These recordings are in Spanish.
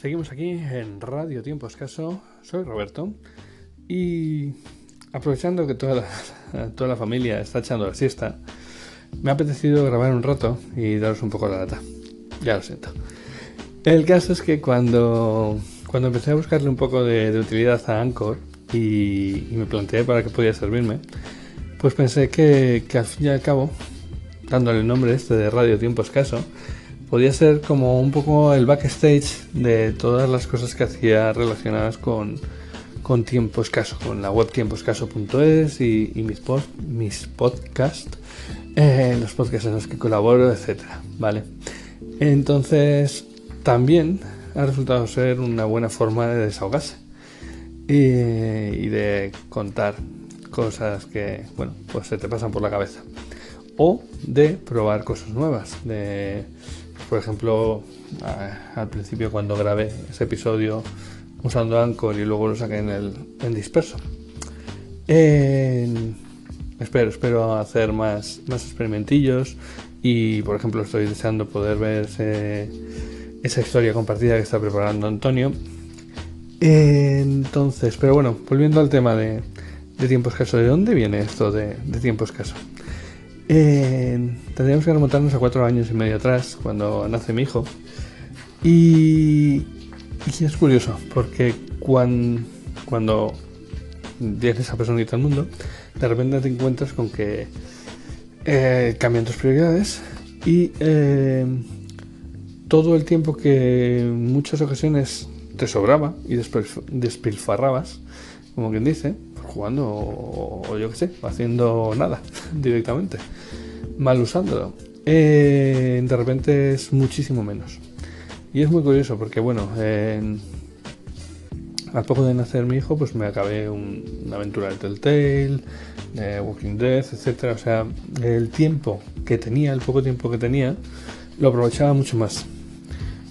Seguimos aquí en Radio Tiempo Escaso. Soy Roberto y aprovechando que toda la, toda la familia está echando la siesta, me ha apetecido grabar un rato y daros un poco la data. Ya lo siento. El caso es que cuando, cuando empecé a buscarle un poco de, utilidad a Anchor y, me planteé para qué podía servirme, pues pensé que, que al fin y al cabo, dándole el nombre este de Radio Tiempo Escaso, podía ser como un poco el backstage de todas las cosas que hacía relacionadas con, con tiempo escaso, con la web tiempoescaso.es y, mis, mis podcasts, eh, los podcasts en los que colaboro, etcétera, ¿vale? Entonces, también ha resultado ser una buena forma de desahogarse y, y de contar cosas que, bueno, pues se te pasan por la cabeza. O de probar cosas nuevas, de por ejemplo, al principio cuando grabé ese episodio usando Anchor y luego lo saqué en el disperso. espero, espero hacer más, más experimentillos y por ejemplo estoy deseando poder ver esa historia compartida que está preparando Antonio. Entonces, pero bueno, volviendo al tema de, tiempo escaso, ¿de dónde viene esto de, de tiempo escaso? Eh, tendríamos que remontarnos a cuatro años y medio atrás, cuando nace mi hijo. Y, y es curioso, porque cuando, cuando tienes esa personita al mundo, de repente te encuentras con que eh, cambian tus prioridades y eh, todo el tiempo que en muchas ocasiones te sobraba y despilfarrabas, como quien dice, jugando o, yo qué sé, haciendo nada directamente, mal usándolo. Eh, de repente es muchísimo menos. Y es muy curioso porque, bueno, al poco de nacer mi hijo, pues me acabé una aventura de Telltale, Walking Dead, etcétera. O sea, el tiempo que tenía, el poco tiempo que tenía, lo aprovechaba mucho más.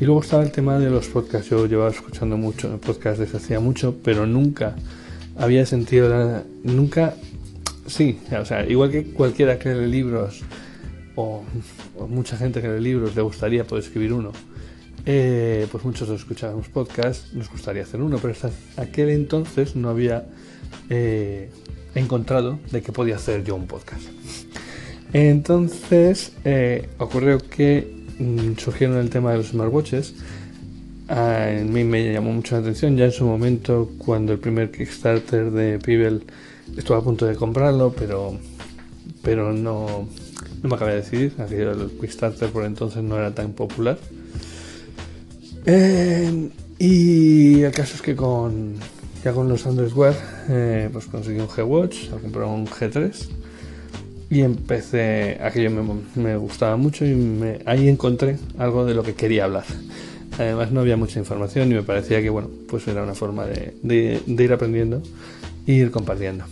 Y luego estaba el tema de los podcasts. Yo llevaba escuchando mucho podcasts desde hacía mucho, pero nunca había sentido nunca sí o sea igual que cualquiera que lee libros o, mucha gente que lee libros le gustaría poder escribir uno. Eh, pues muchos escuchábamos podcast nos gustaría hacer uno pero hasta aquel entonces no había eh, encontrado de que podía hacer yo un podcast. Entonces eh, ocurrió que mm, surgieron el tema de los smartwatches a mí me llamó mucho la atención ya en su momento cuando el primer Kickstarter de Pibel estuve a punto de comprarlo, pero, pero no, no me acabé de decidir. El Kickstarter por entonces no era tan popular. Eh, y el caso es que con ya con los Android Wear eh, pues conseguí un G-Watch, compré un G3 y empecé, aquello me, me gustaba mucho y ahí encontré algo de lo que quería hablar. Además no había mucha información y me parecía que bueno, pues era una forma de, ir aprendiendo e ir compartiendo.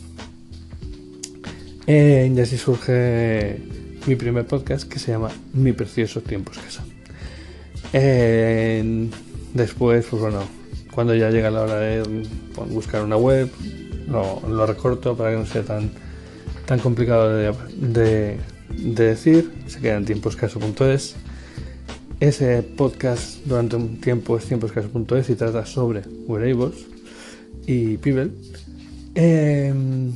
y así surge mi primer podcast que se llama Mi precioso tiempo escaso. después, pues bueno, cuando ya llega la hora de buscar una web, lo, recorto para que no sea tan, tan complicado de decir. Se queda en tiempoescaso.es ese podcast durante un tiempo es tiemposcaso.es y trata sobre wearables y Pibel. Em,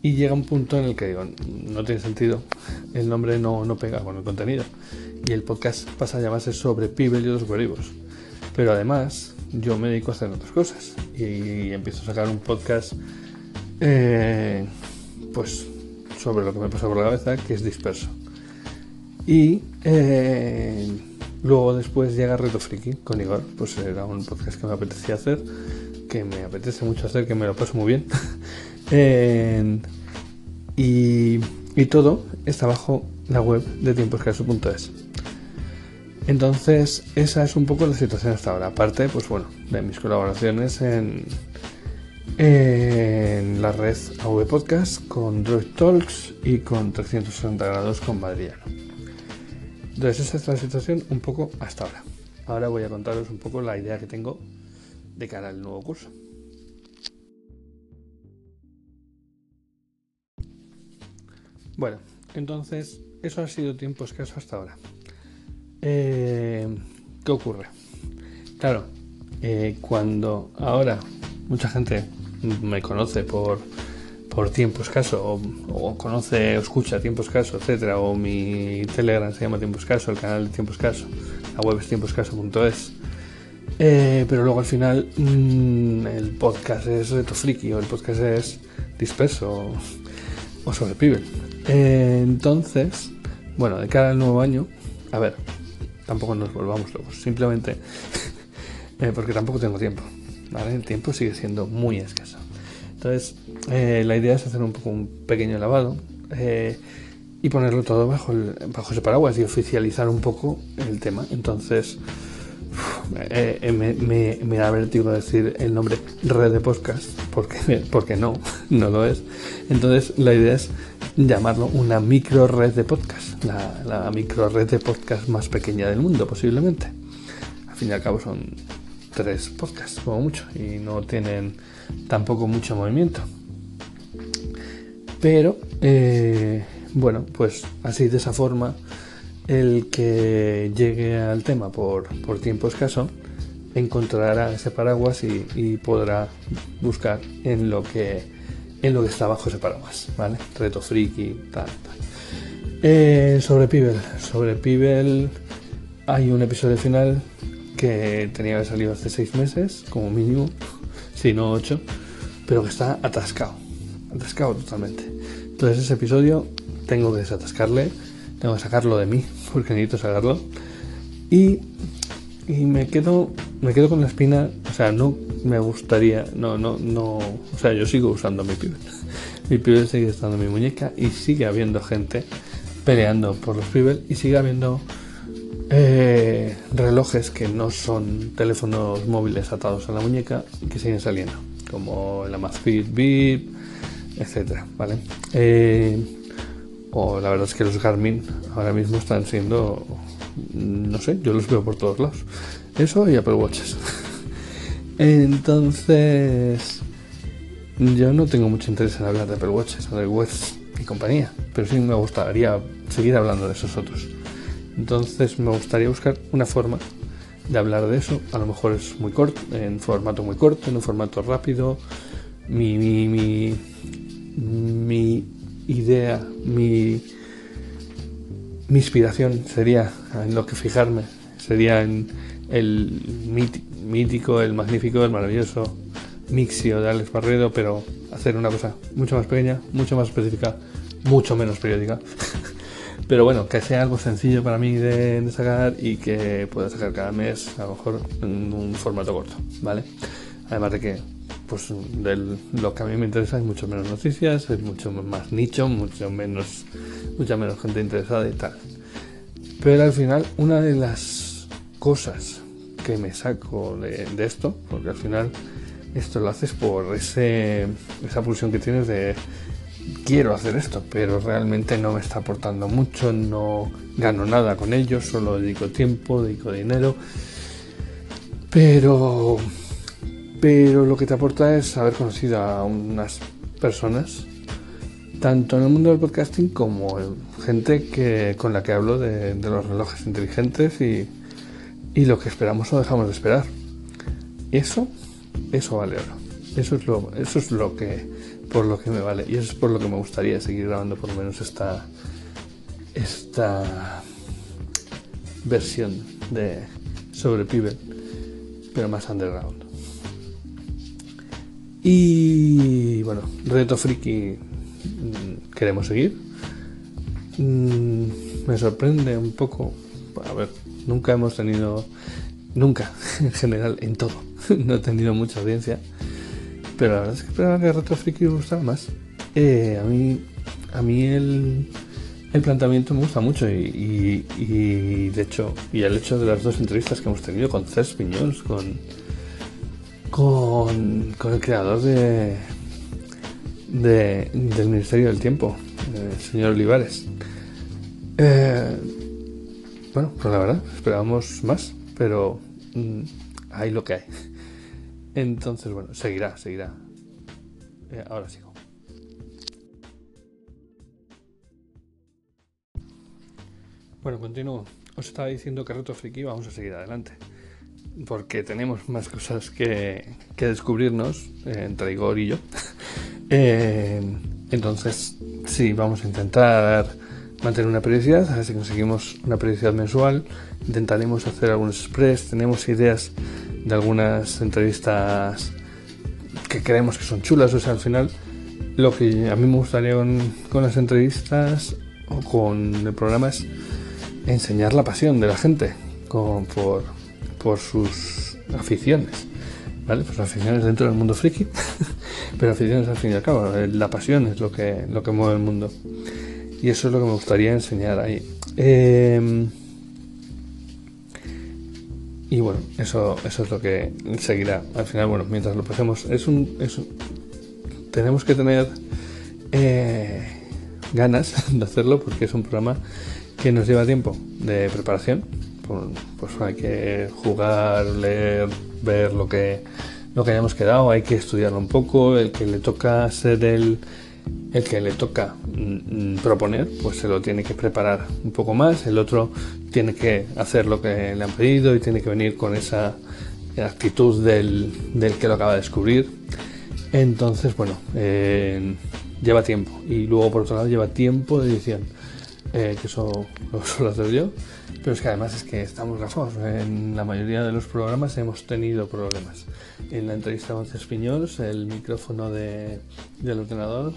y llega un punto en el que digo, no tiene sentido, el nombre no, no pega con el contenido. Y el podcast pasa a llamarse sobre Pibel y los wearables. Pero además, yo me dedico a hacer otras cosas. Y, empiezo a sacar un podcast, eh, pues, sobre lo que me pasa por la cabeza, que es disperso. Y eh, luego después llega Reto Friki con Igor, pues era un podcast que me apetecía hacer, que me apetece mucho hacer, que me lo paso muy bien. y, y, todo está bajo la web de tiemposcaso.es. Entonces, esa es un poco la situación hasta ahora. Aparte, pues bueno, de mis colaboraciones en, en la red AV Podcast con Droid Talks y con 360 grados con Madriano. Entonces esa es la situación un poco hasta ahora. Ahora voy a contaros un poco la idea que tengo de cara al nuevo curso. Bueno, entonces eso ha sido tiempo escaso hasta ahora. Eh, ¿Qué ocurre? claro, eh, cuando ahora mucha gente me conoce por, por tiempo escaso, o, conoce o escucha tiempo escaso, etcétera, o mi Telegram se llama tiempo escaso, el canal de tiempo escaso, la web es tiempoescaso.es. Eh, pero luego al final mm, el podcast es reto friki o el podcast es disperso o, sobre Pibel. Eh, entonces, bueno, de cara al nuevo año, a ver, tampoco nos volvamos locos, simplemente eh, porque tampoco tengo tiempo. El tiempo sigue siendo muy escaso. Entonces, eh, la idea es hacer un un pequeño lavado eh, y ponerlo todo bajo, el, bajo ese paraguas y oficializar un poco el tema. Entonces, me, me, da vértigo decir el nombre red de podcast, porque, no, no lo es. Entonces, la idea es llamarlo una micro red de podcast, la, la micro red de podcast más pequeña del mundo, posiblemente. Al fin y al cabo son tres podcasts, como mucho, y no tienen tampoco mucho movimiento. Pero, eh, bueno, pues así de esa forma, el que llegue al tema por, por tiempo escaso encontrará ese paraguas y, podrá buscar en lo que en lo que está bajo ese paraguas, ¿vale? Reto friki, tal, tal. Eh, sobre Pibel, sobre Pibel hay un episodio final que tenía que haber salido hace seis meses, como mínimo, si no ocho, pero que está atascado, atascado totalmente. Entonces ese episodio tengo que desatascarle, tengo que sacarlo de mí, porque necesito sacarlo. Y, y me quedo me quedo con la espina, o sea, no me gustaría, no, no, no, o sea, yo sigo usando mi pibel. Mi pibel sigue estando en mi muñeca y sigue habiendo gente peleando por los pibel y sigue habiendo eh, relojes que no son teléfonos móviles atados a la muñeca que siguen saliendo, como el Amazfit Beep, etcétera, ¿vale? Eh, o la verdad es que los Garmin ahora mismo están siendo, no sé, yo los veo por todos lados. Eso y Apple Watches. Entonces, yo no tengo mucho interés en hablar de Apple Watches, de Watch y compañía, pero sí me gustaría seguir hablando de esos otros. Entonces me gustaría buscar una forma de hablar de eso. A lo mejor es muy corto, en formato muy corto, en un formato rápido. Mi, mi, mi, idea, mi, mi inspiración sería en lo que fijarme, sería en el mítico, el magnífico, el maravilloso Mixio de Alex Barredo, pero hacer una cosa mucho más pequeña, mucho más específica, mucho menos periódica. Pero bueno, que sea algo sencillo para mí de, sacar y que pueda sacar cada mes, a lo mejor en un formato corto, ¿vale? Además de que, pues, de lo que a mí me interesa hay mucho menos noticias, es mucho más nicho, mucho menos, mucha menos gente interesada y tal. Pero al final, una de las cosas que me saco de, de esto, porque al final esto lo haces por ese, esa pulsión que tienes de quiero hacer esto, pero realmente no me está aportando mucho, no gano nada con ello, solo dedico tiempo, dedico dinero. Pero pero lo que te aporta es haber conocido a unas personas tanto en el mundo del podcasting como gente que con la que hablo de, los relojes inteligentes y, y, lo que esperamos o dejamos de esperar. Eso, eso vale oro. Eso es lo, eso es lo que por lo que me vale. Y eso es por lo que me gustaría seguir grabando por lo menos esta, esta versión de sobre Pibel, pero más underground. Y bueno, Reto Friki mm, queremos seguir. Mm, me sorprende un poco, a ver, nunca hemos tenido, nunca en general, en todo, no he tenido mucha audiencia pero la verdad es que esperaba que Retro Freaky me gustara más. Eh, a mí, a mí el, el planteamiento me gusta mucho y, de hecho, y el hecho de las dos entrevistas que hemos tenido con Cés Piñols, con, con, con el creador de, del Ministerio del Tiempo, el señor Olivares. Eh, bueno, pues la verdad, esperábamos más, pero mm, hay lo que hay. Entonces, bueno, seguirá, seguirá. Eh, ahora sigo. Bueno, continúo. Os estaba diciendo que Reto Friki vamos a seguir adelante. porque tenemos más cosas que, descubrirnos eh, entre Igor y yo. Eh, entonces, sí, vamos a intentar mantener una periodicidad, a ver si conseguimos una periodicidad mensual. Intentaremos hacer algunos express, tenemos ideas de algunas entrevistas que creemos que son chulas, o sea, al final lo que a mí me gustaría con, las entrevistas o con el programa es enseñar la pasión de la gente por, por sus aficiones. ¿Vale? Pues aficiones dentro del mundo friki, pero aficiones al fin y al cabo. Eh, la pasión es lo que, lo que mueve el mundo. Y eso es lo que me gustaría enseñar ahí. Em, y bueno, eso, eso es lo que seguirá. Al final, bueno, mientras lo pasemos, es un, es tenemos que tener eh, ganas de hacerlo porque es un programa que nos lleva tiempo de preparación. Pues hay que jugar, leer, ver lo que, lo que hayamos quedado, hay que estudiarlo un poco. El que le toca ser el, el que le toca mm, proponer, pues se lo tiene que preparar un poco más. El otro tiene que hacer lo que le han pedido y tiene que venir con esa actitud del, del que lo acaba de descubrir. Entonces, bueno, eh, lleva tiempo. Y luego, por otro lado, lleva tiempo de edición. Eh, que eso lo suelo hacer yo. Pero es que además es que estamos gafados. En la mayoría de los programas hemos tenido problemas. En la entrevista con Cespiñols, el micrófono de, del ordenador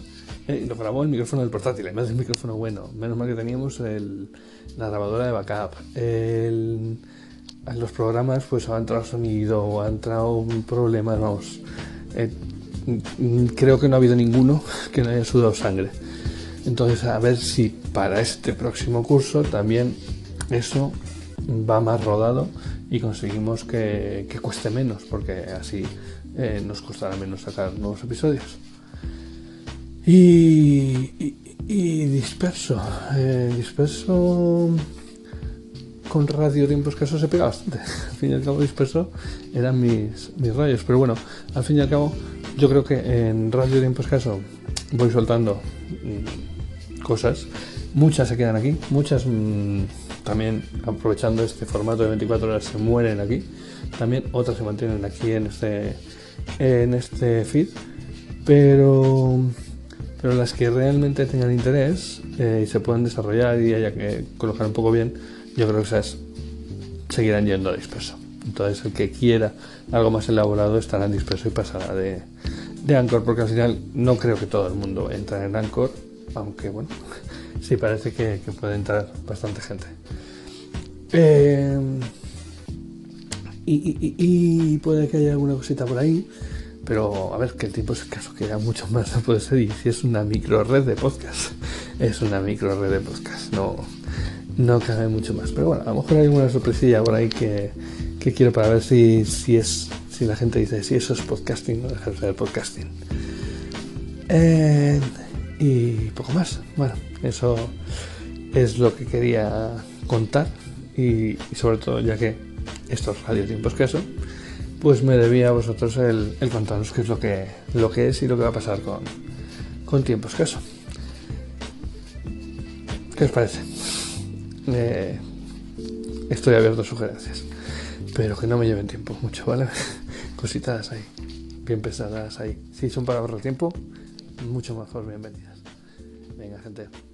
eh, lo grabó el micrófono del portátil, además del micrófono bueno. Menos mal que teníamos el, la grabadora de backup. en los programas pues ha entrado sonido o ha entrado problemas, vamos. creo que no ha habido ninguno que no haya sudado sangre. Entonces, a ver si para este próximo curso también eso va más rodado y conseguimos que, cueste menos, porque así eh, nos costará menos sacar nuevos episodios. Y, disperso, eh, disperso con radio tiempo escaso se pega bastante. Al fin y al cabo, disperso eran mis, mis rayos, pero bueno, al fin y al cabo, yo creo que en radio tiempo escaso voy soltando mm, Muchas se quedan aquí, muchas mm, también aprovechando este formato de 24 horas se mueren aquí. También otras se mantienen aquí en este, en este feed. Pero, pero las que realmente tengan interés eh, y se puedan desarrollar y haya que colocar un poco bien, yo creo que esas seguirán yendo a disperso. Entonces el que quiera algo más elaborado estará en disperso y pasará de, de Anchor, porque al final no creo que todo el mundo entre en Anchor, aunque bueno, sí parece que, puede entrar bastante gente. Eh, y, puede que haya alguna cosita por ahí, pero a ver, que el tiempo es caso que haya mucho más no puede ser. Y si es una micro red de podcast, es una micro red de podcast, no, no cabe mucho más. Pero bueno, a lo mejor hay alguna sorpresilla por ahí que, quiero para ver si, si es si la gente dice si eso es podcasting, no dejar de ser podcasting. Eh, y poco más. Bueno, eso es lo que quería contar y, sobre todo ya que esto es Radio Tiempo Escaso, pues me debía a vosotros el, contaros qué es lo que, lo que es y lo que va a pasar con, con Tiempo Escaso. ¿Qué os parece? Eh, estoy abierto a sugerencias, pero que no me lleven tiempo mucho, ¿vale? Cositas ahí, bien pesadas ahí. Si son para ahorrar tiempo, mucho mejor, bienvenidas. Venga, gente.